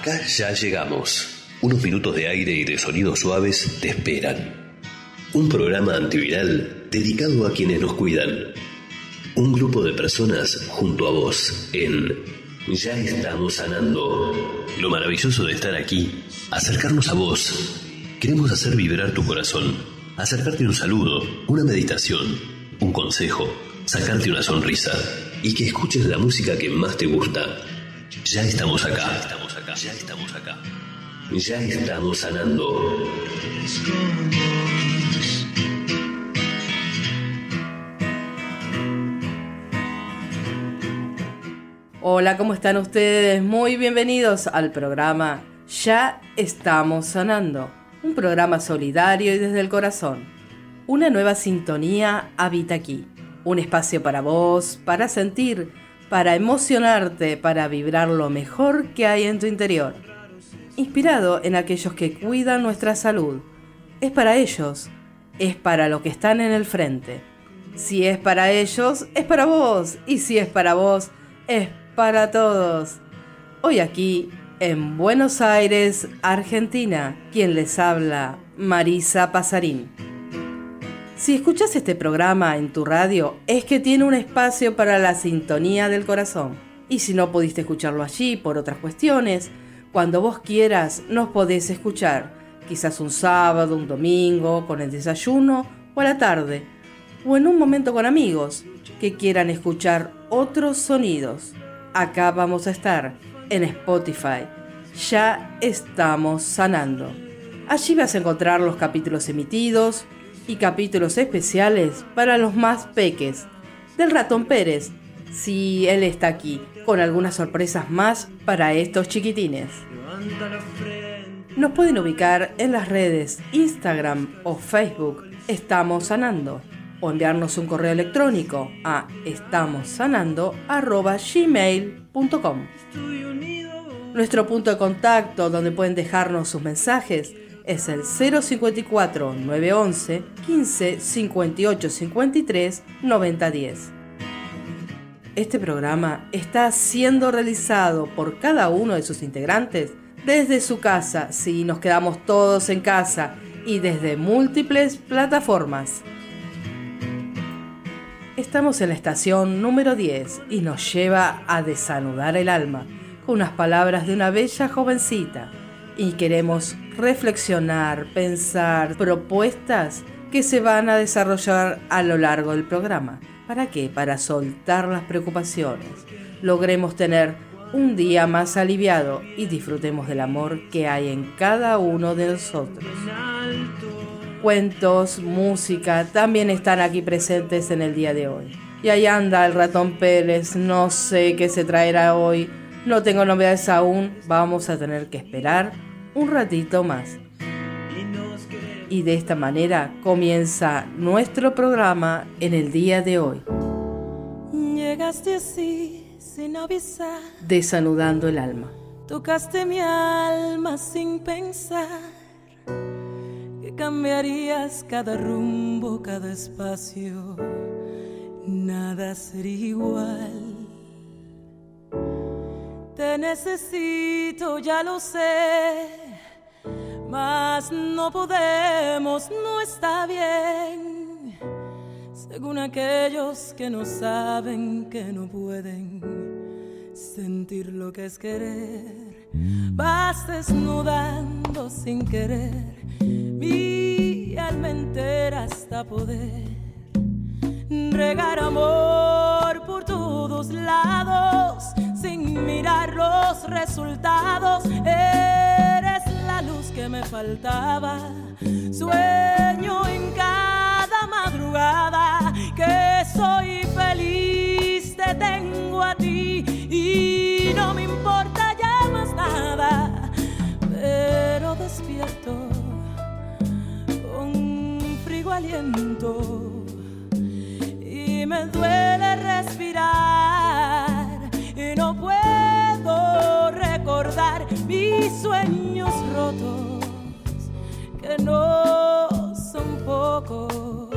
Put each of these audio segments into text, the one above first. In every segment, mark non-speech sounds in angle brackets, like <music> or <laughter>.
Acá ya llegamos. Unos minutos de aire y de sonidos suaves te esperan. Un programa antiviral dedicado a quienes nos cuidan. Un grupo de personas junto a vos en Ya estamos sanando. Lo maravilloso de estar aquí, acercarnos a vos. Queremos hacer vibrar tu corazón, acercarte un saludo, una meditación, un consejo, sacarte una sonrisa y que escuches la música que más te gusta. Ya estamos acá, acá, ya estamos acá. Ya estamos sanando. Hola, ¿cómo están ustedes? Muy bienvenidos al programa Ya estamos sanando, un programa solidario y desde el corazón. Una nueva sintonía habita aquí, un espacio para vos, para sentir, para emocionarte, para vibrar lo mejor que hay en tu interior. Inspirado en aquellos que cuidan nuestra salud. Es para ellos, es para lo que están en el frente. Si es para ellos, es para vos. Y si es para vos, es para todos. Hoy aquí, en Buenos Aires, Argentina, quien les habla, Marisa Pasarín. Si escuchas este programa en tu radio, es que tiene un espacio para la sintonía del corazón. Y si no pudiste escucharlo allí por otras cuestiones, cuando vos quieras nos podés escuchar. Quizás un sábado, un domingo, con el desayuno o a la tarde. O en un momento con amigos que quieran escuchar otros sonidos acá vamos a estar en Spotify. Ya estamos sanando. Allí vas a encontrar los capítulos emitidos y capítulos especiales para los más peques del ratón Pérez, si él está aquí, con algunas sorpresas más para estos chiquitines. Nos pueden ubicar en las redes Instagram o Facebook Estamos Sanando o enviarnos un correo electrónico a estamossanando.gmail.com. Nuestro punto de contacto donde pueden dejarnos sus mensajes es el 054 911 15 58 53 90 10. Este programa está siendo realizado por cada uno de sus integrantes desde su casa, si nos quedamos todos en casa, y desde múltiples plataformas. Estamos en la estación número 10 y nos lleva a desanudar el alma con unas palabras de una bella jovencita y queremos reflexionar, pensar propuestas que se van a desarrollar a lo largo del programa. ¿Para qué? Para soltar las preocupaciones, logremos tener un día más aliviado y disfrutemos del amor que hay en cada uno de nosotros cuentos, música, también están aquí presentes en el día de hoy. Y ahí anda el ratón Pérez, no sé qué se traerá hoy, no tengo novedades aún, vamos a tener que esperar un ratito más. Y de esta manera comienza nuestro programa en el día de hoy. Llegaste así sin avisar. Desanudando el alma. Tocaste mi alma sin pensar cambiarías cada rumbo, cada espacio, nada sería igual. Te necesito, ya lo sé, mas no podemos, no está bien. Según aquellos que no saben, que no pueden sentir lo que es querer, vas desnudando sin querer mi alma entera hasta poder regar amor por todos lados sin mirar los resultados. Eres luz que me faltaba, sueño en cada madrugada que soy feliz, te tengo a ti y no me importa ya más nada, pero despierto aliento y me duele respirar. Y no puedo recordar mis sueños que no son pocos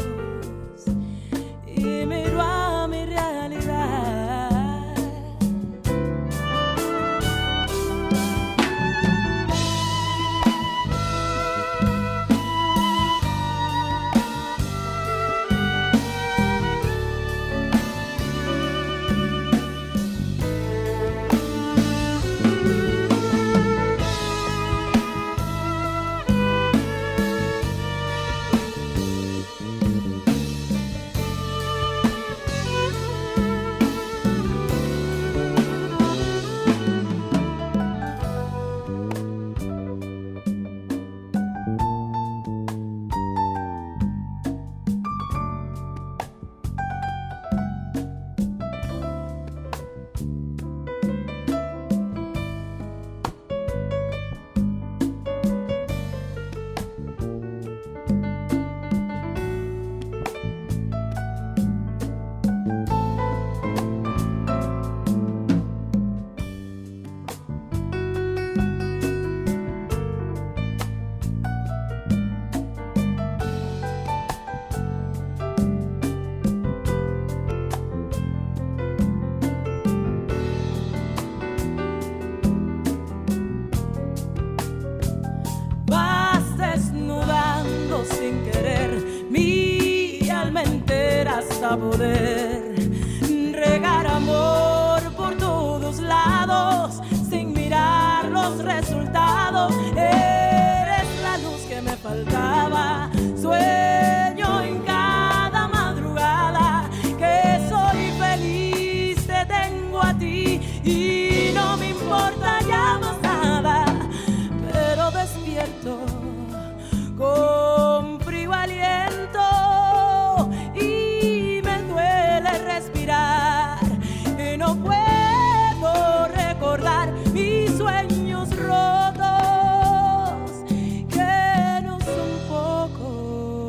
y miro a mi realidad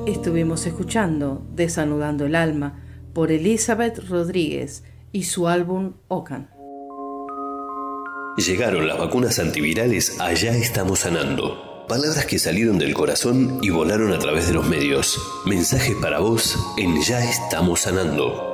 Estuvimos escuchando Desanudando el Alma por Elizabeth Rodríguez y su álbum Ocan. Llegaron las vacunas antivirales Allá estamos sanando. Palabras que salieron del corazón y volaron a través de los medios. Mensajes para vos en Ya estamos sanando.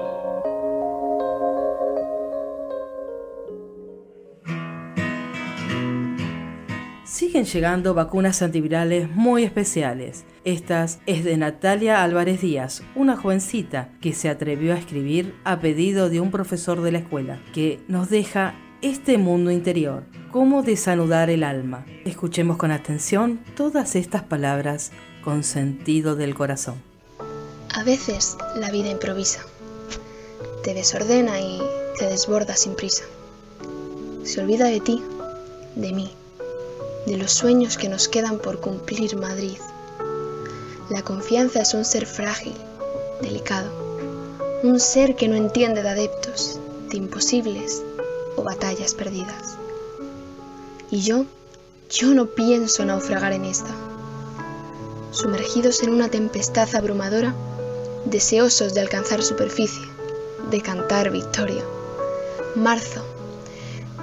Siguen llegando vacunas antivirales muy especiales. Estas es de Natalia Álvarez Díaz, una jovencita que se atrevió a escribir a pedido de un profesor de la escuela, que nos deja este mundo interior, cómo desanudar el alma. Escuchemos con atención todas estas palabras con sentido del corazón. A veces la vida improvisa, te desordena y te desborda sin prisa. Se olvida de ti, de mí, de los sueños que nos quedan por cumplir Madrid. La confianza es un ser frágil, delicado, un ser que no entiende de adeptos, de imposibles o batallas perdidas. Y yo, yo no pienso naufragar en esta. Sumergidos en una tempestad abrumadora, deseosos de alcanzar superficie, de cantar victoria. Marzo,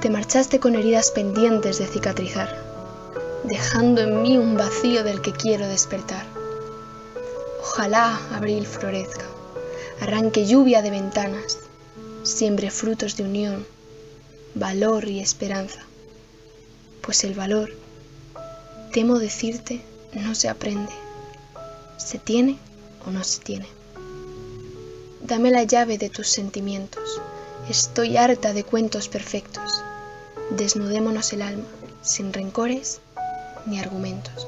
te marchaste con heridas pendientes de cicatrizar, dejando en mí un vacío del que quiero despertar. Ojalá abril florezca, arranque lluvia de ventanas, siembre frutos de unión, valor y esperanza. Pues el valor, temo decirte, no se aprende. ¿Se tiene o no se tiene? Dame la llave de tus sentimientos. Estoy harta de cuentos perfectos. Desnudémonos el alma, sin rencores ni argumentos.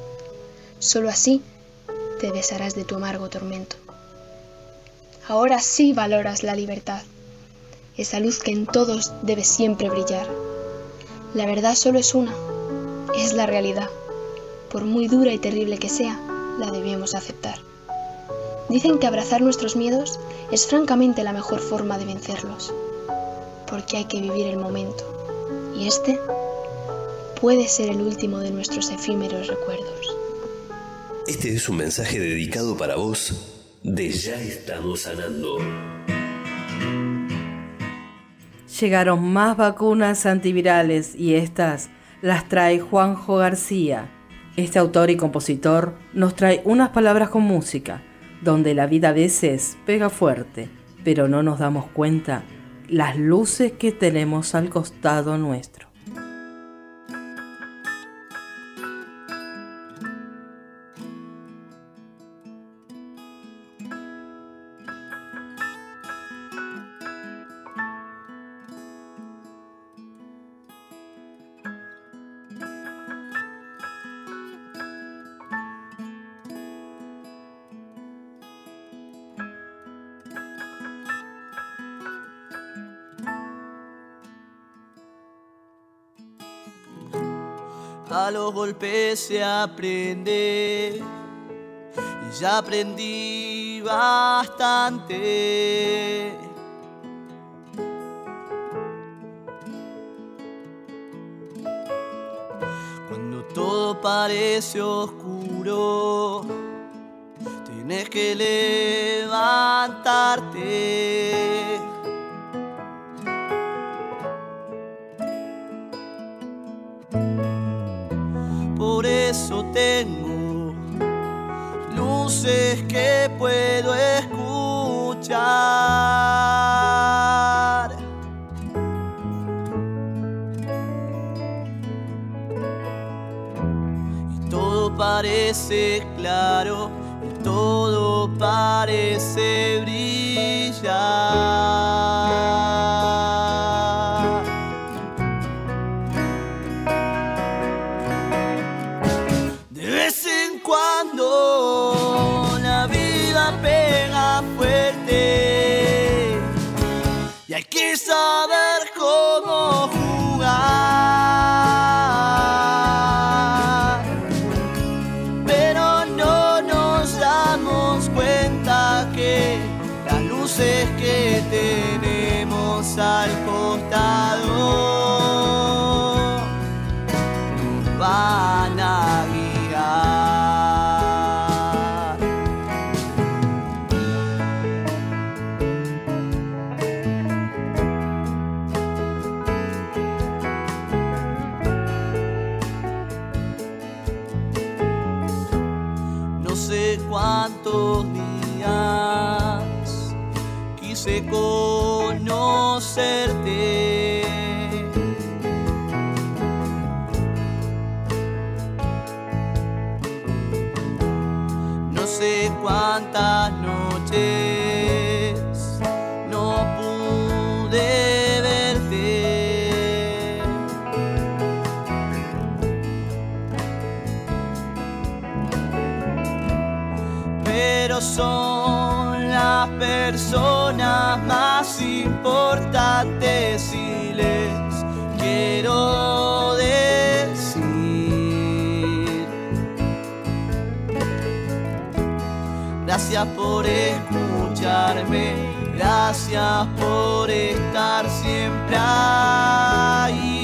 Solo así te besarás de tu amargo tormento. Ahora sí valoras la libertad, esa luz que en todos debe siempre brillar. La verdad solo es una, es la realidad. Por muy dura y terrible que sea, la debemos aceptar. Dicen que abrazar nuestros miedos es francamente la mejor forma de vencerlos, porque hay que vivir el momento, y este puede ser el último de nuestros efímeros recuerdos. Este es un mensaje dedicado para vos de Ya estamos sanando. Llegaron más vacunas antivirales y estas las trae Juanjo García. Este autor y compositor nos trae unas palabras con música, donde la vida a veces pega fuerte, pero no nos damos cuenta las luces que tenemos al costado nuestro. Los golpes se aprende. Y ya aprendí bastante. Cuando todo parece oscuro, tienes que levantarte. Eso tengo luces que puedo escuchar. Y todo parece claro, y todo parece brillar. No sé cuántos días quise conocerte. Personas más importantes y les quiero decir. Gracias por escucharme gracias por estar siempre ahí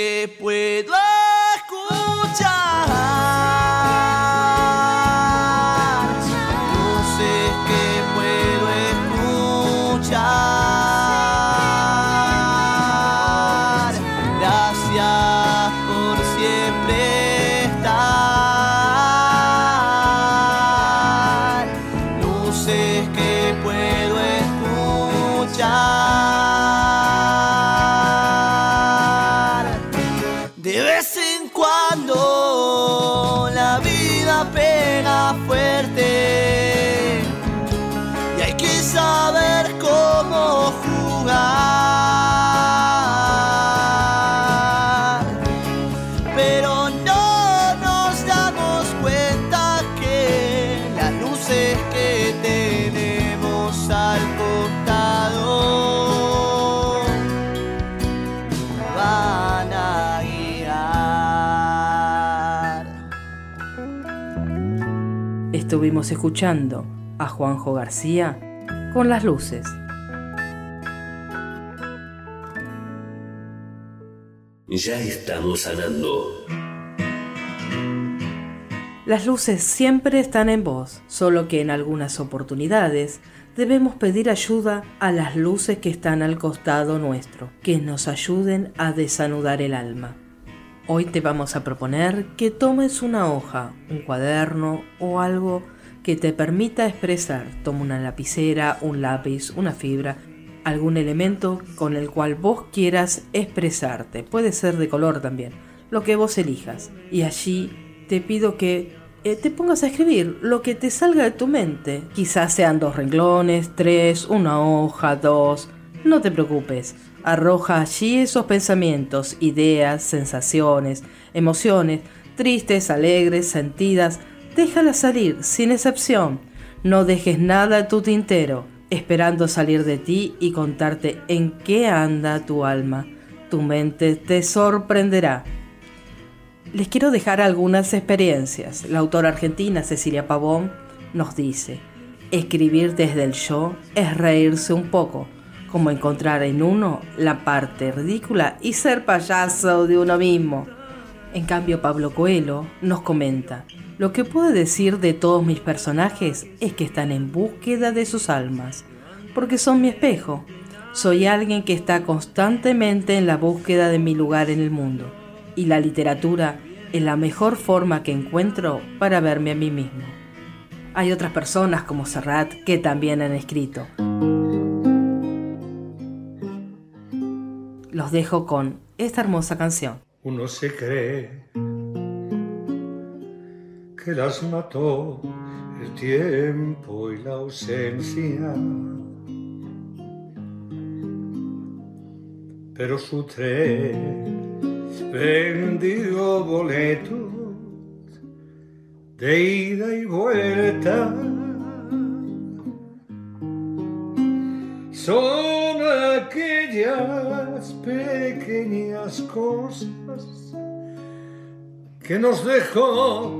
que puedo escuchando a Juanjo García con las luces. Ya estamos sanando. Las luces siempre están en vos, solo que en algunas oportunidades debemos pedir ayuda a las luces que están al costado nuestro, que nos ayuden a desanudar el alma. Hoy te vamos a proponer que tomes una hoja, un cuaderno o algo que te permita expresar. Toma una lapicera, un lápiz, una fibra, algún elemento con el cual vos quieras expresarte. Puede ser de color también, lo que vos elijas. Y allí te pido que eh, te pongas a escribir lo que te salga de tu mente. Quizás sean dos renglones, tres, una hoja, dos, No te preocupes, arroja allí esos pensamientos, ideas, sensaciones, emociones, tristes, alegres, sentidas, déjalas salir, sin excepción. No dejes nada a tu tintero, esperando salir de ti y contarte en qué anda tu alma. Tu mente te sorprenderá. Les quiero dejar algunas experiencias. La autora argentina Cecilia Pavón nos dice, escribir desde el yo es reírse un poco, como encontrar en uno la parte ridícula y ser payaso de uno mismo. En cambio, Pablo Coelho nos comenta, lo que puedo decir de todos mis personajes es que están en búsqueda de sus almas, porque son mi espejo. Soy alguien que está constantemente en la búsqueda de mi lugar en el mundo, y la literatura es la mejor forma que encuentro para verme a mí mismo. Hay otras personas como Serrat que también han escrito. Los dejo con esta hermosa canción. Uno se cree que las mató el tiempo y la ausencia. Pero su tren vendió boletos de ida y vuelta. Son aquellas pequeñas cosas que nos dejó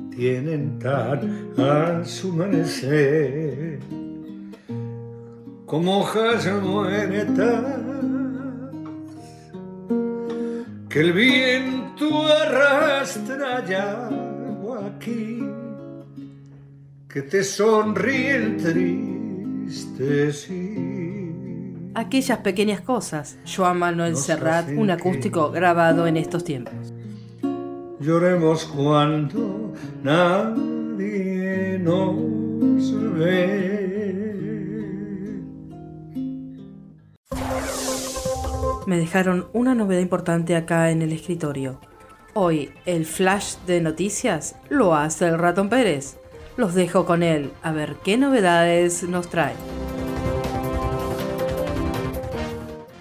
Tienen tan a su amanecer como hojas muertas que el viento arrastra ya aquí, que te sonríe el triste sí. Aquellas pequeñas cosas, Joan Manuel Serrat, un acústico grabado en estos tiempos. Lloremos cuando nadie nos ve. me dejaron una novedad importante acá en el escritorio. Hoy el flash de noticias lo hace el ratón Pérez. Los dejo con él a ver qué novedades nos trae.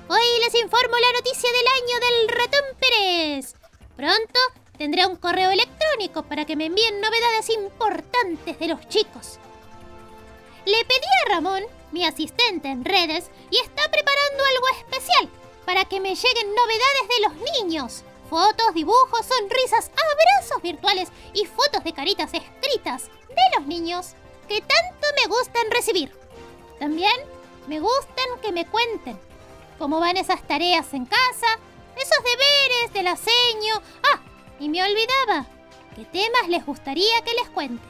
Hoy les informo la noticia del año del ratón Pérez. Pronto tendré un correo electrónico para que me envíen novedades importantes de los chicos. Le pedí a Ramón, mi asistente en redes, y está preparando algo especial para que me lleguen novedades de los niños. Fotos, dibujos, sonrisas, abrazos virtuales y fotos de caritas escritas de los niños que tanto me gustan recibir. También me gustan que me cuenten cómo van esas tareas en casa, esos deberes del aseño. Ah, y me olvidaba, ¿qué temas les gustaría que les cuente?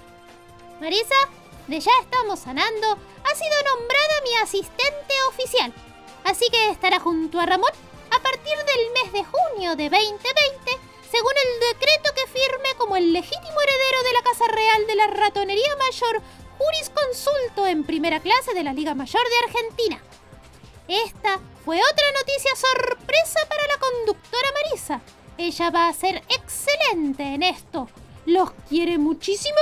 Marisa, de Ya Estamos Sanando, ha sido nombrada mi asistente oficial así que estará junto a Ramón a partir del mes de junio de 2020, según el decreto que firme como el legítimo heredero de la Casa Real de la Ratonería Mayor, jurisconsulto en primera clase de la Liga Mayor de Argentina. Esta fue otra noticia sorpresa para la conductora Marisa. Ella va a ser excelente en esto. ¿Los quiere muchísimo?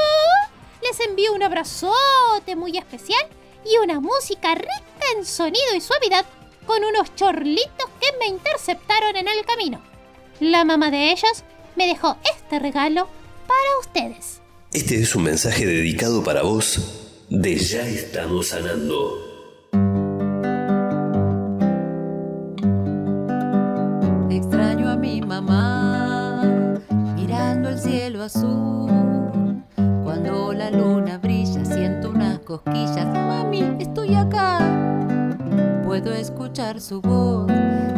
Les envío un abrazote muy especial y una música rica en sonido y suavidad con unos chorlitos que me interceptaron en el camino. La mamá de ellos me dejó este regalo para ustedes. Este es un mensaje dedicado para vos de Ya estamos sanando. Extraño mamá mirando el cielo azul. Cuando la luna brilla siento unas cosquillas. Mami, estoy acá puedo escuchar su voz.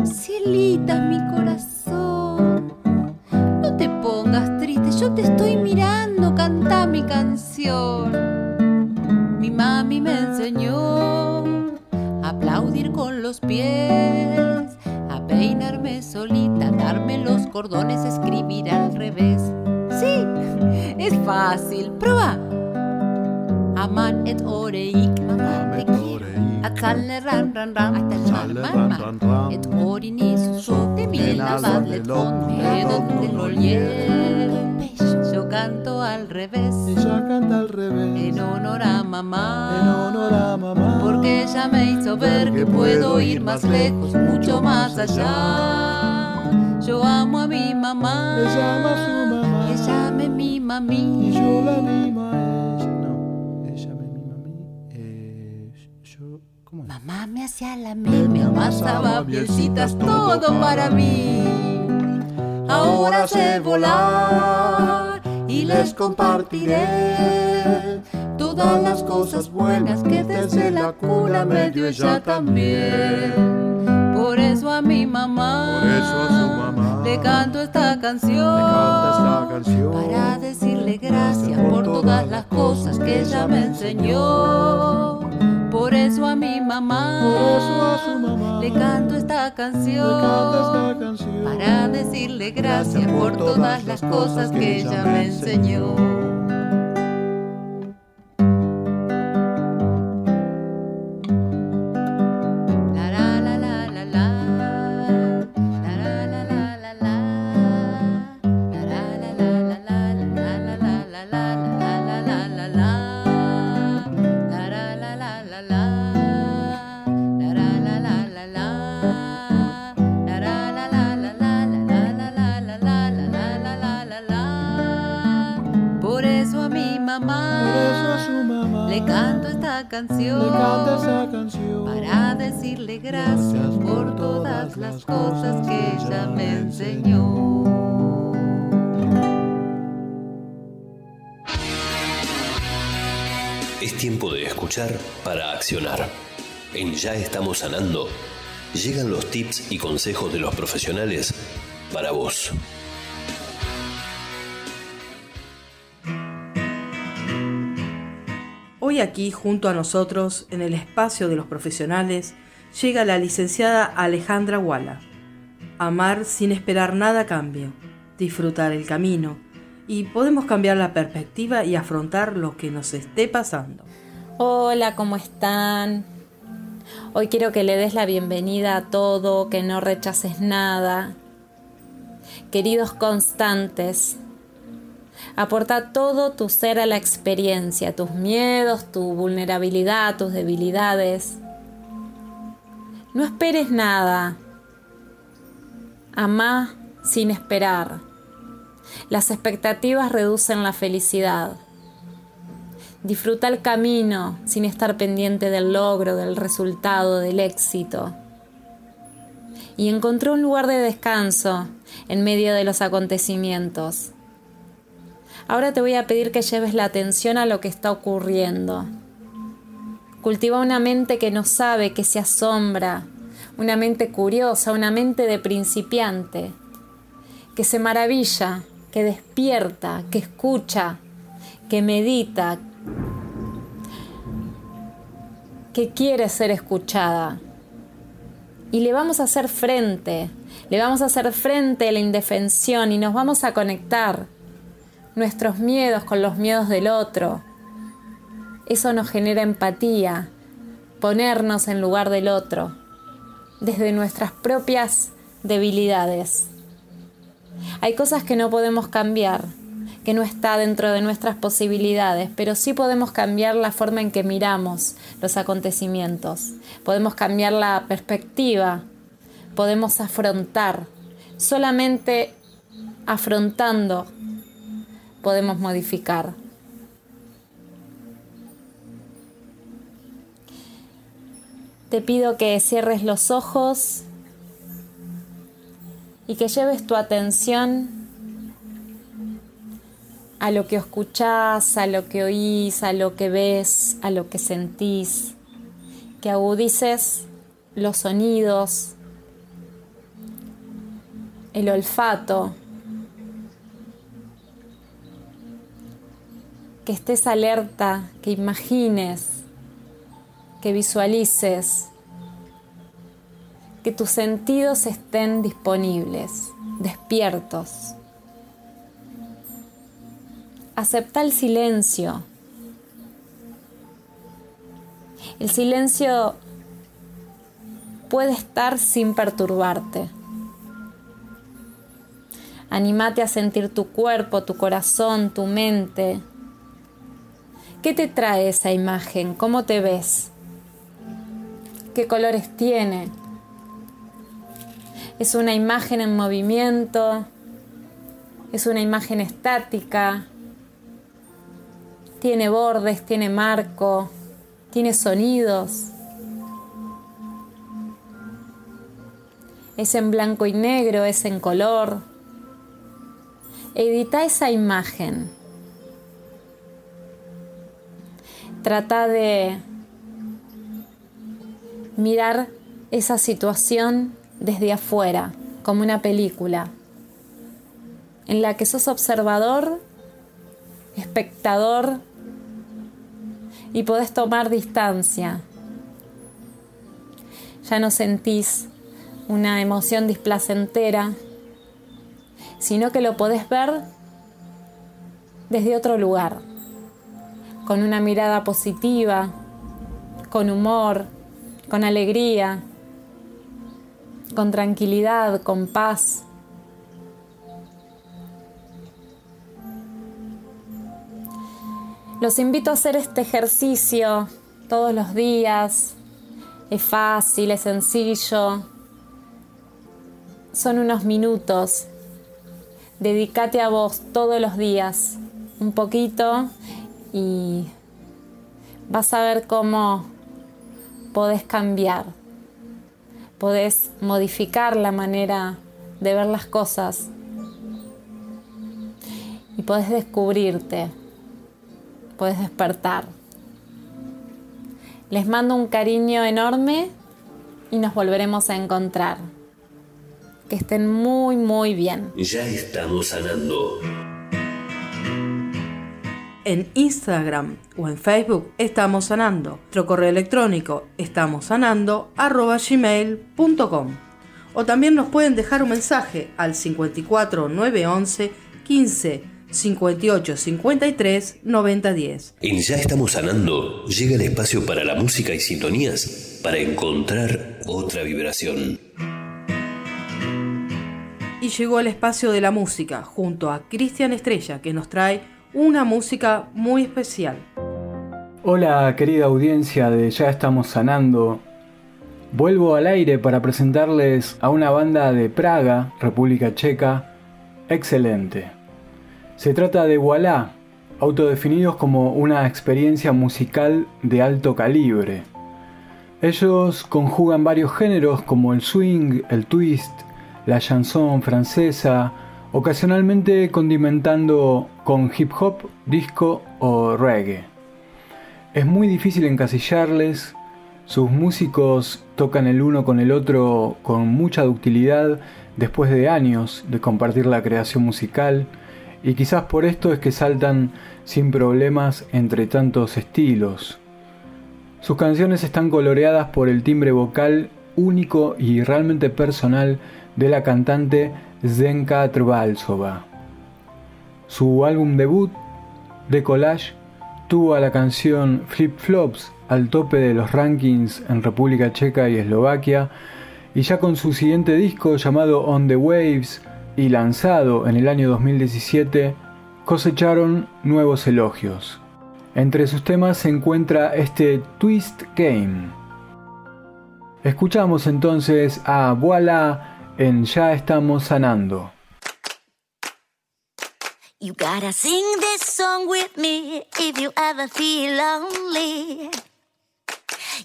Cielita, mi corazón. No te pongas triste, yo te estoy mirando, canta mi canción. Mi mami me enseñó a aplaudir con los pies, a peinarme solita, darme los cordones, escribir al revés. Sí, <laughs> es fácil, prueba. Aman et oreik, mamá te quiero. Atzalle ran ran ran, ran ran. Et orini su de mi lavadle con miedo de lolier. Yo canto al revés. Ella canta al revés. En honor a mamá. En honor a mamá. Porque ella me hizo ver que puedo ir más lejos, mucho más allá. Yo amo a mi mamá. Ella ama a su mamá. Ella me mima mí. Y yo la mimo a ella. No, ella me mima a mí. Eh, yo. ¿Cómo es? Mamá me hacía la me amasaba piecitas, todo para mí. Ahora sé volar y les compartiré todas las cosas buenas que desde la cuna me dio ella también. Por eso a mi mamá, Por eso a su mamá le canto esta canción. Le canta esta canción. Para decirle gracias por todas las cosas que ella me enseñó. Por eso a mi mamá, Por eso a su mamá le canto esta canción. Le canta esta canción. Para decirle gracias por todas las cosas que ella me enseñó. Canción. Le canta esta canción. Para decirle gracias Gracias por todas las cosas que ella me enseñó. Es tiempo de escuchar para accionar. En Ya estamos sanando, llegan los tips y consejos de los profesionales para vos. Hoy aquí, junto a nosotros, en el espacio de los profesionales, llega la licenciada Alejandra Walla. Amar sin esperar nada a cambio, disfrutar el camino, y podemos cambiar la perspectiva y afrontar lo que nos esté pasando. Hola, ¿cómo están? Hoy quiero que le des la bienvenida a todo, que no rechaces nada. Queridos constantes, aporta todo tu ser a la experiencia, tus miedos, tu vulnerabilidad, tus debilidades. No esperes nada. Amá sin esperar. Las expectativas reducen la felicidad. Disfruta el camino sin estar pendiente del logro, del resultado, del éxito. Y encontró un lugar de descanso en medio de los acontecimientos. Ahora te voy a pedir que lleves la atención a lo que está ocurriendo. Cultiva una mente que no sabe, que se asombra, una mente curiosa, una mente de principiante, que se maravilla, que despierta, que escucha, que medita, que quiere ser escuchada. Y le vamos a hacer frente, le vamos a hacer frente a la indefensión y nos vamos a conectar nuestros miedos con los miedos del otro. Eso nos genera empatía, ponernos en lugar del otro, desde nuestras propias debilidades. Hay cosas que no podemos cambiar, que no está dentro de nuestras posibilidades, pero sí podemos cambiar la forma en que miramos los acontecimientos, podemos cambiar la perspectiva, podemos afrontar. Solamente afrontando podemos modificar. Te pido que cierres los ojos y que lleves tu atención a lo que escuchás, a lo que oís, a lo que ves, a lo que sentís, que agudices los sonidos, el olfato, que estés alerta, que imagines, que visualices que tus sentidos estén disponibles, despiertos. Acepta el silencio. El silencio puede estar sin perturbarte. Anímate a sentir tu cuerpo, tu corazón, tu mente. ¿Qué te trae esa imagen? ¿Cómo te ves? ¿Qué colores tiene? ¿Es una imagen en movimiento? ¿Es una imagen estática? ¿Tiene bordes? ¿Tiene marco? ¿Tiene sonidos? ¿Es en blanco y negro? ¿Es en color? Edita esa imagen. Trata de mirar esa situación desde afuera, como una película, en la que sos observador, espectador y podés tomar distancia. Ya no sentís una emoción displacentera, sino que lo podés ver desde otro lugar, con una mirada positiva, con humor, con alegría, con tranquilidad, con paz. Los invito a hacer este ejercicio todos los días. Es fácil, es sencillo. Son unos minutos. Dedícate a vos todos los días un poquito y vas a ver cómo podés cambiar, podés modificar la manera de ver las cosas y podés descubrirte puedes despertar. Les mando un cariño enorme y nos volveremos a encontrar. Que estén muy, muy bien. Ya estamos sanando. En Instagram o en Facebook estamos sanando. Nuestro correo electrónico estamos sanando gmail.com. O también nos pueden dejar un mensaje al 54 911 15 58 53 90 10. En Ya estamos sanando, llega el espacio para la música y sintonías para encontrar otra vibración. Y llegó el espacio de la música junto a Cristian Estrella que nos trae una música muy especial. Hola querida audiencia de Ya estamos sanando. Vuelvo al aire para presentarles a una banda de Praga, República Checa, excelente. Se trata de Voilà, autodefinidos como una experiencia musical de alto calibre. Ellos conjugan varios géneros como el swing, el twist, la chanson francesa, ocasionalmente condimentando con hip hop, disco o reggae. Es muy difícil encasillarles, sus músicos tocan el uno con el otro con mucha ductilidad después de años de compartir la creación musical, y quizás por esto es que saltan sin problemas entre tantos estilos. Sus canciones están coloreadas por el timbre vocal único y realmente personal de la cantante Zenka Trvalsova. Su álbum debut, The Collage, tuvo a la canción Flip Flops al tope de los rankings en República Checa y Eslovaquia, y ya con su siguiente disco llamado On the Waves, y lanzado en el año 2017, cosecharon nuevos elogios. Entre sus temas se encuentra este Twist Game. Escuchamos entonces a Voila en Ya estamos sanando. You gotta sing this song with me if you ever feel lonely.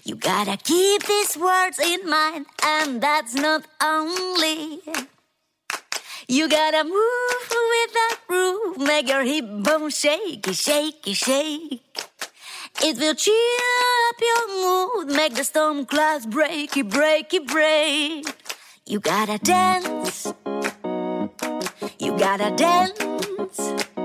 You gotta keep these words in mind, and that's not only. You gotta move with that groove, make your hip bone shaky, shaky, shake. It will cheer up your mood, make the storm clouds breaky, breaky, break. You gotta dance. You gotta dance.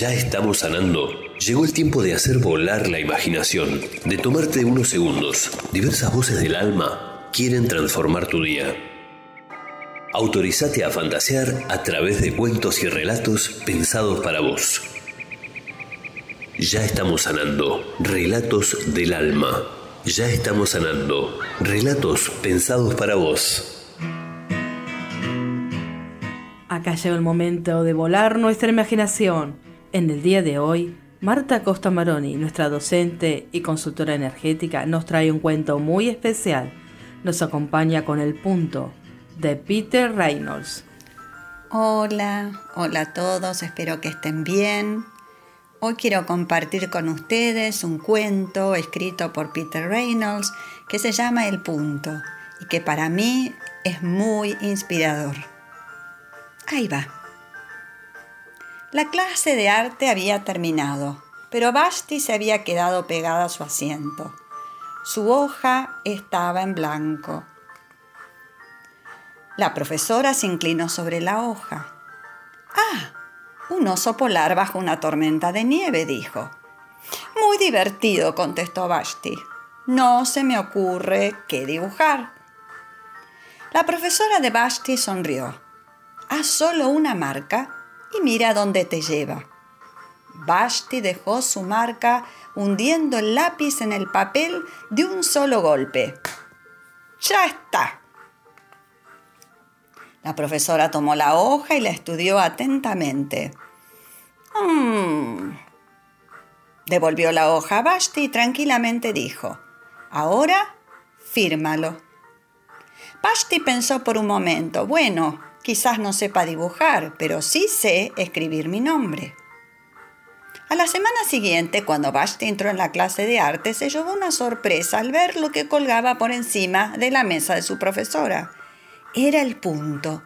Ya estamos sanando, llegó el tiempo de hacer volar la imaginación, de tomarte unos segundos. Diversas voces del alma quieren transformar tu día. Autorizate a fantasear a través de cuentos y relatos pensados para vos. Ya estamos sanando, relatos del alma. Ya estamos sanando, relatos pensados para vos. Acá llegó el momento de volar nuestra imaginación. En el día de hoy, Marta Costa Maroni, nuestra docente y consultora energética, nos trae un cuento muy especial. Nos acompaña con el punto de Peter Reynolds. Hola, hola a todos, espero que estén bien. Hoy quiero compartir con ustedes un cuento escrito por Peter Reynolds que se llama El punto y que para mí es muy inspirador. Ahí va. La clase de arte había terminado, pero Basti se había quedado pegada a su asiento. Su hoja estaba en blanco. La profesora se inclinó sobre la hoja. Ah, un oso polar bajo una tormenta de nieve, dijo. Muy divertido, contestó Basti. No se me ocurre qué dibujar. La profesora de Basti sonrió. Haz solo una marca y mira dónde te lleva. Basti dejó su marca hundiendo el lápiz en el papel de un solo golpe. ¡Ya está! La profesora tomó la hoja y la estudió atentamente. "Mm". Devolvió la hoja a Basti y tranquilamente dijo, Ahora, fírmalo. Basti pensó por un momento, bueno, quizás no sepa dibujar, pero sí sé escribir mi nombre. A la semana siguiente, cuando Basti entró en la clase de arte, se llevó una sorpresa al ver lo que colgaba por encima de la mesa de su profesora. Era el punto.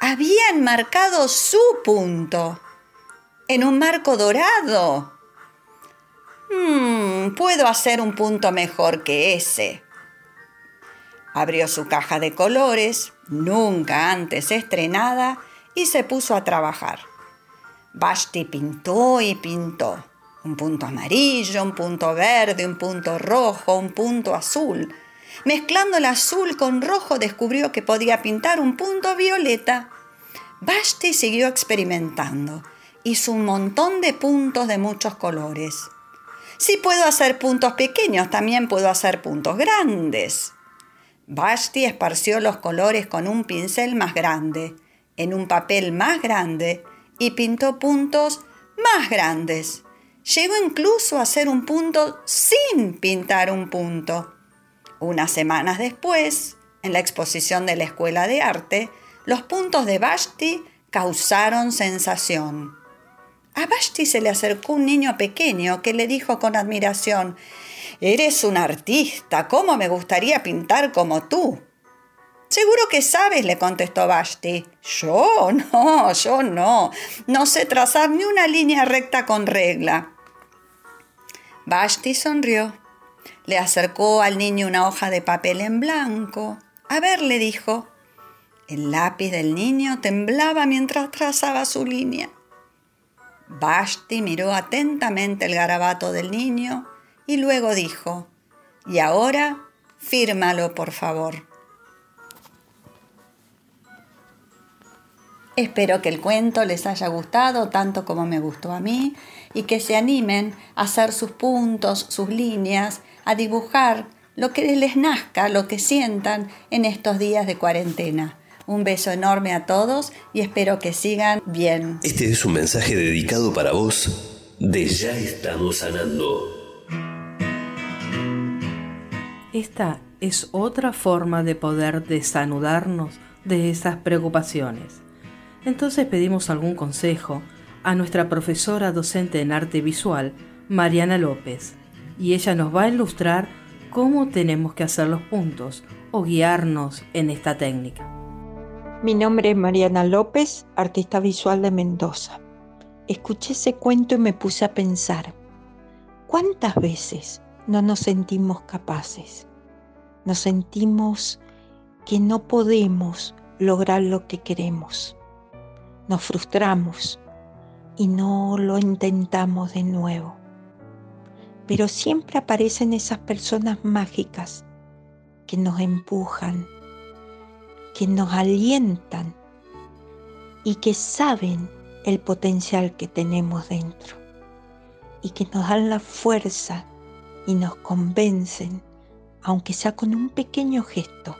Habían marcado su punto. En un marco dorado. Hmm, puedo hacer un punto mejor que ese. Abrió su caja de colores, nunca antes estrenada, y se puso a trabajar. Basti pintó y pintó. Un punto amarillo, un punto verde, un punto rojo, un punto azul. Mezclando el azul con rojo descubrió que podía pintar un punto violeta. Basti siguió experimentando. Hizo un montón de puntos de muchos colores. Si puedo hacer puntos pequeños, también puedo hacer puntos grandes. Basti esparció los colores con un pincel más grande, en un papel más grande, y pintó puntos más grandes. Llegó incluso a hacer un punto sin pintar un punto. Unas semanas después, en la exposición de la Escuela de Arte, Los puntos de Vashti causaron sensación. A Vashti se le acercó un niño pequeño que le dijo con admiración, Eres un artista, ¿cómo me gustaría pintar como tú? Seguro que sabes, le contestó Vashti. Yo no, yo no. No sé trazar ni una línea recta con regla. Vashti sonrió. Le acercó al niño una hoja de papel en blanco. A ver, le dijo. El lápiz del niño temblaba mientras trazaba su línea. Vashti miró atentamente el garabato del niño y luego dijo, y ahora fírmalo por favor. Espero que el cuento les haya gustado tanto como me gustó a mí y que se animen a hacer sus puntos, sus líneas, a dibujar lo que les nazca, lo que sientan en estos días de cuarentena. Un beso enorme a todos y espero que sigan bien. Este es un mensaje dedicado para vos de Ya estamos sanando. Esta es otra forma de poder desanudarnos de esas preocupaciones. Entonces pedimos algún consejo a nuestra profesora docente en arte visual, Mariana López, y ella nos va a ilustrar cómo tenemos que hacer los puntos o guiarnos en esta técnica. Mi nombre es Mariana López, artista visual de Mendoza. Escuché ese cuento y me puse a pensar, ¿cuántas veces no nos sentimos capaces. Nos sentimos que no podemos lograr lo que queremos. Nos frustramos y no lo intentamos de nuevo. Pero siempre aparecen esas personas mágicas que nos empujan, que nos alientan y que saben el potencial que tenemos dentro y que nos dan la fuerza y nos convencen, aunque sea con un pequeño gesto,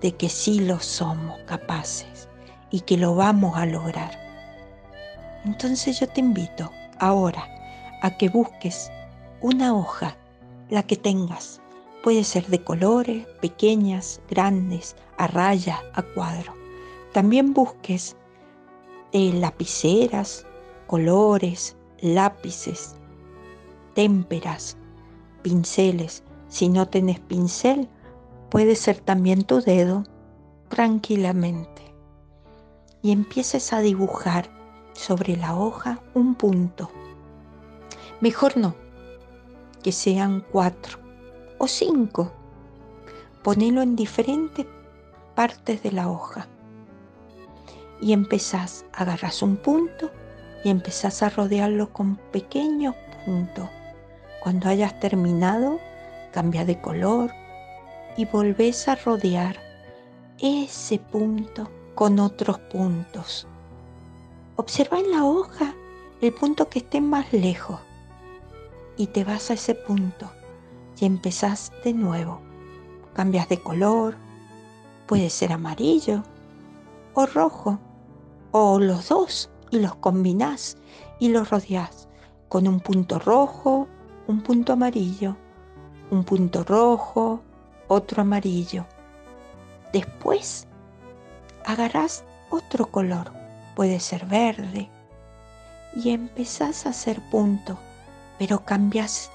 de que sí lo somos capaces y que lo vamos a lograr. Entonces yo te invito ahora a que busques una hoja, la que tengas. Puede ser de colores, pequeñas, grandes, a raya, a cuadro. También busques eh, lapiceras, colores, lápices, témperas, pinceles. Si no tenés pincel, puede ser también tu dedo tranquilamente. Y empieces a dibujar sobre la hoja un punto. Mejor no, que sean cuatro o cinco. Ponelo en diferentes partes de la hoja. Y empezás, agarras un punto y empezás a rodearlo con pequeños puntos cuando hayas terminado, cambia de color y volvés a rodear ese punto con otros puntos. Observa en la hoja el punto que esté más lejos y te vas a ese punto y empezás de nuevo. Cambias de color, puede ser amarillo o rojo o los dos y los combinás y los rodeás con un punto rojo, un punto amarillo, un punto rojo, otro amarillo. Después agarrás otro color, puede ser verde, y empezás a hacer punto, pero cambias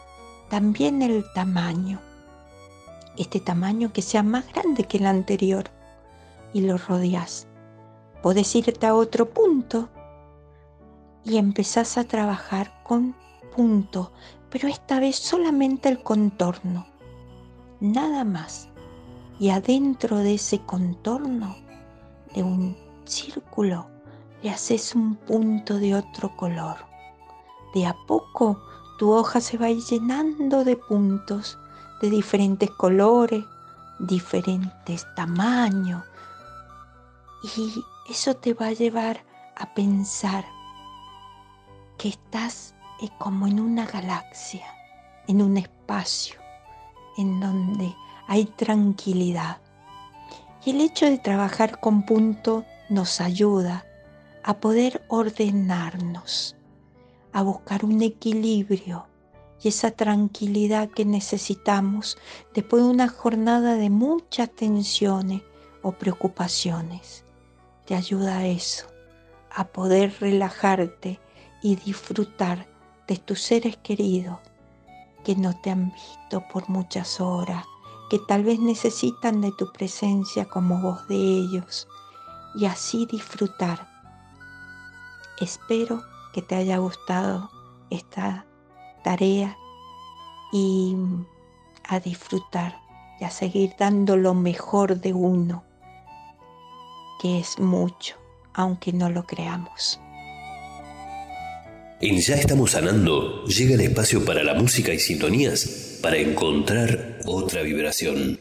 también el tamaño. Este tamaño que sea más grande que el anterior y lo rodeas. Podés irte a otro punto y empezás a trabajar con punto, pero esta vez solamente el contorno, nada más. Y adentro de ese contorno, de un círculo, le haces un punto de otro color. De a poco tu hoja se va llenando de puntos de diferentes colores, diferentes tamaños. Y eso te va a llevar a pensar que estás es como en una galaxia, en un espacio en donde hay tranquilidad. Y el hecho de trabajar con punto nos ayuda a poder ordenarnos, a buscar un equilibrio y esa tranquilidad que necesitamos después de una jornada de muchas tensiones o preocupaciones. te ayuda a eso, a poder relajarte y disfrutar de tus seres queridos que no te han visto por muchas horas, que tal vez necesitan de tu presencia como voz de ellos y así disfrutar. Espero que te haya gustado esta tarea y a disfrutar y a seguir dando lo mejor de uno, que es mucho, aunque no lo creamos. En Ya estamos sanando llega el espacio para la música y sintonías para encontrar otra vibración.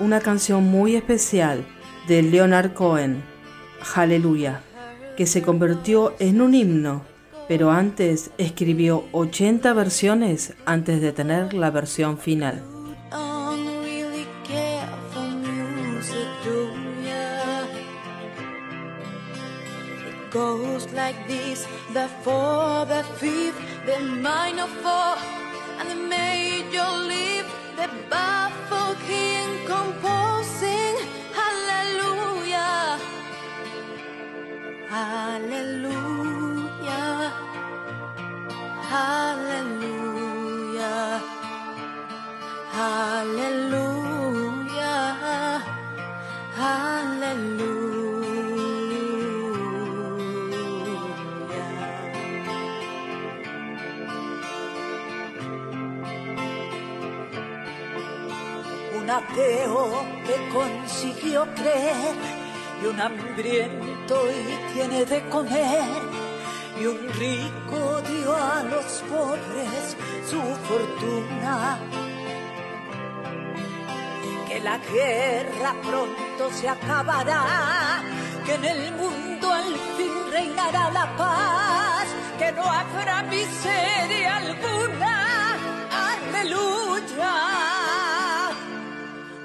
Una canción muy especial de Leonard Cohen, Aleluya, que se convirtió en un himno, pero antes escribió 80 versiones antes de tener la versión final. Goes like this the four, the fifth, the minor four, and the major leaf, the baffled king composing. Hallelujah, hallelujah, hallelujah. Hallelujah. Hallelujah. Ateo que consiguió creer y un hambriento y tiene de comer y un rico dio a los pobres su fortuna. Que la guerra pronto se acabará que en el mundo al fin reinará la paz que no habrá miseria alguna. Aleluya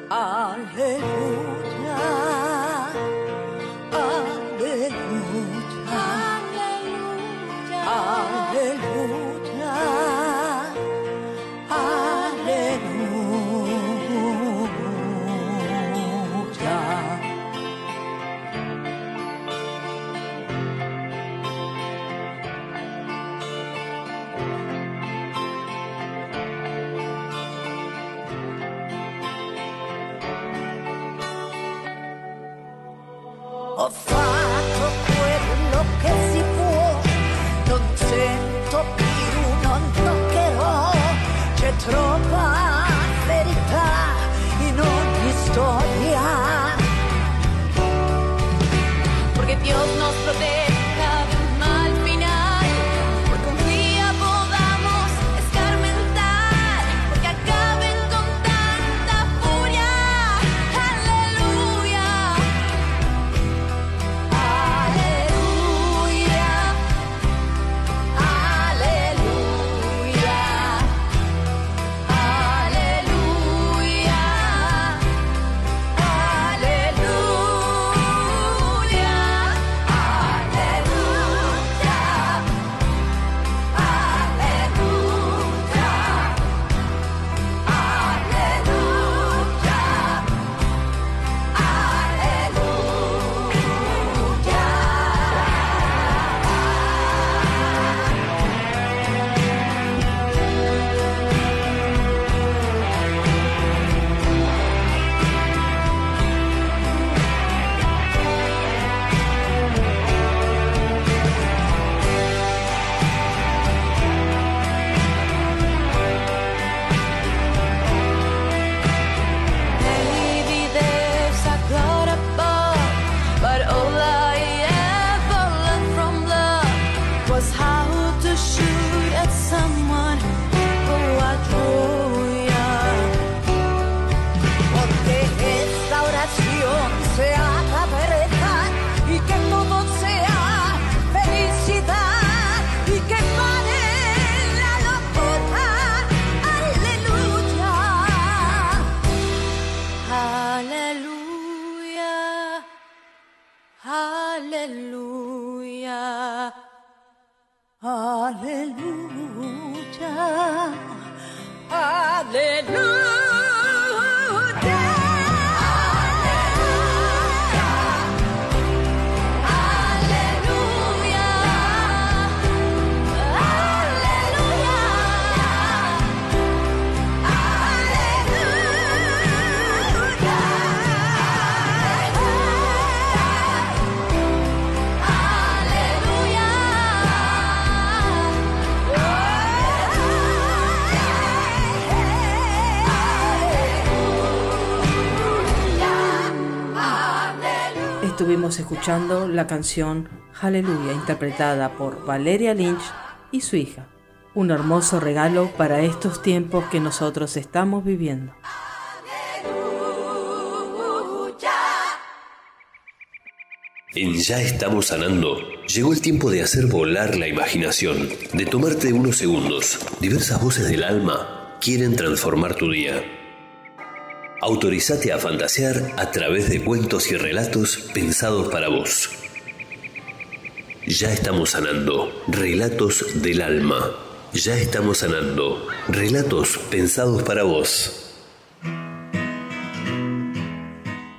Aleluya, aleluya, estuvimos escuchando la canción Hallelujah interpretada por Valeria Lynch y su hija. Un hermoso regalo para estos tiempos que nosotros estamos viviendo. En Ya estamos sanando, llegó el tiempo de hacer volar la imaginación, de tomarte unos segundos. Diversas voces del alma quieren transformar tu día. Autorizate a fantasear a través de cuentos y relatos pensados para vos. Ya estamos sanando, relatos del alma. Ya estamos sanando, relatos pensados para vos.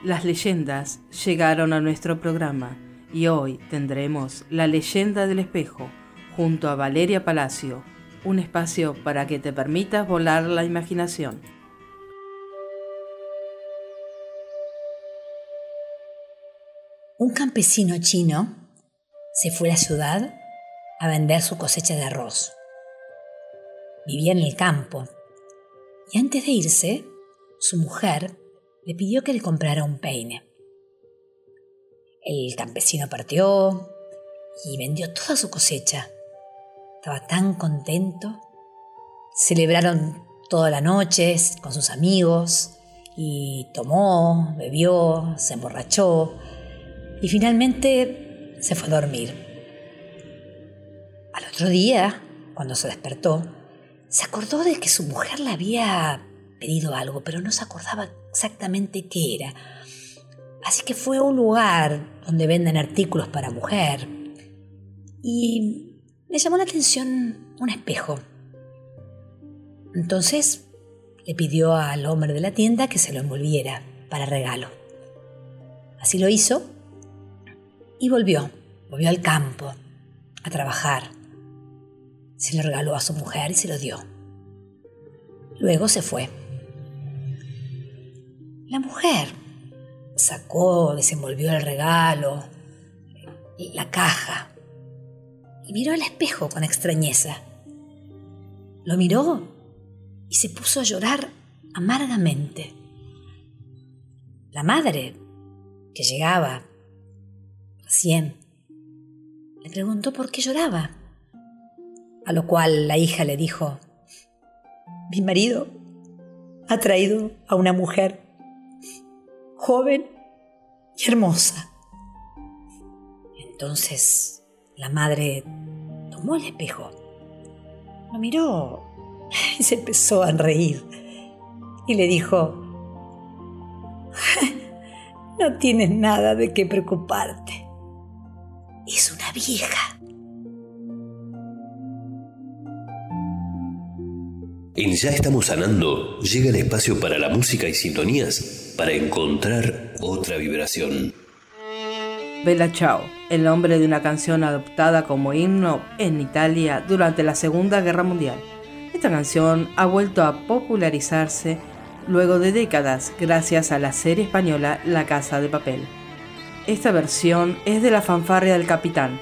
Las leyendas llegaron a nuestro programa y hoy tendremos La leyenda del espejo junto a Valeria Palacio, un espacio para que te permitas volar la imaginación. Un campesino chino se fue a la ciudad a vender su cosecha de arroz. Vivía en el campo y antes de irse, su mujer le pidió que le comprara un peine. El campesino partió y vendió toda su cosecha. Estaba tan contento. Celebraron toda la noche con sus amigos y tomó, bebió, se emborrachó y finalmente se fue a dormir. Al otro día, cuando se despertó, se acordó de que su mujer le había pedido algo, pero no se acordaba exactamente qué era. Así que fue a un lugar donde venden artículos para mujer y le llamó la atención un espejo. Entonces le pidió al hombre de la tienda que se lo envolviera para regalo. Así lo hizo y volvió, volvió al campo a trabajar. Se lo regaló a su mujer y se lo dio. Luego se fue. La mujer sacó, desenvolvió el regalo, la caja, y miró al espejo con extrañeza. Lo miró y se puso a llorar amargamente. La madre, que llegaba recién, le preguntó por qué lloraba, a lo cual la hija le dijo, mi marido ha traído a una mujer joven y hermosa. Entonces la madre tomó el espejo, lo miró y se empezó a reír y le dijo, no tienes nada de qué preocuparte. Es una vieja. En Ya estamos sanando, llega el espacio para la música y sintonías para encontrar otra vibración. Bella Ciao, el nombre de una canción adoptada como himno en Italia durante la Segunda Guerra Mundial. Esta canción ha vuelto a popularizarse luego de décadas gracias a la serie española La Casa de Papel. Esta versión es de la fanfarria del capitán,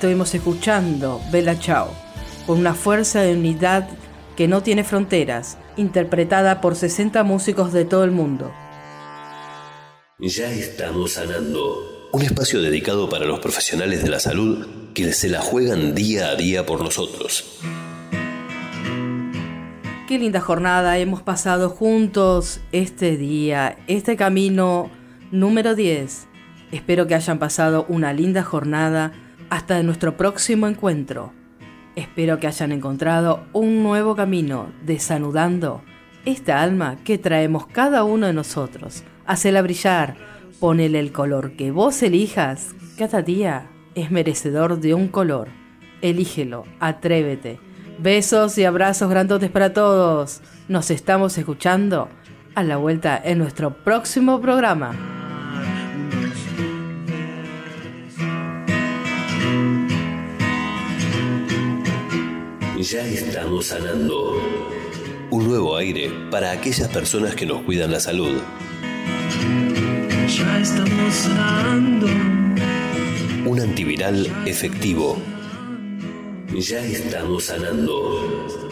estuvimos escuchando Bella Ciao, con una fuerza de unidad que no tiene fronteras, interpretada por 60 músicos de todo el mundo. Ya estamos sanando. Un espacio dedicado para los profesionales de la salud que se la juegan día a día por nosotros. Qué linda jornada hemos pasado juntos este día, este camino número 10. Espero que hayan pasado una linda jornada hasta nuestro próximo encuentro. Espero que hayan encontrado un nuevo camino desanudando esta alma que traemos cada uno de nosotros. Hacela brillar, ponele el color que vos elijas. Cada día es merecedor de un color. Elígelo, atrévete. Besos y abrazos grandotes para todos. Nos estamos escuchando a la vuelta en nuestro próximo programa. Ya estamos sanando. Un nuevo aire para aquellas personas que nos cuidan la salud. Ya estamos sanando. Un antiviral efectivo. Ya estamos sanando.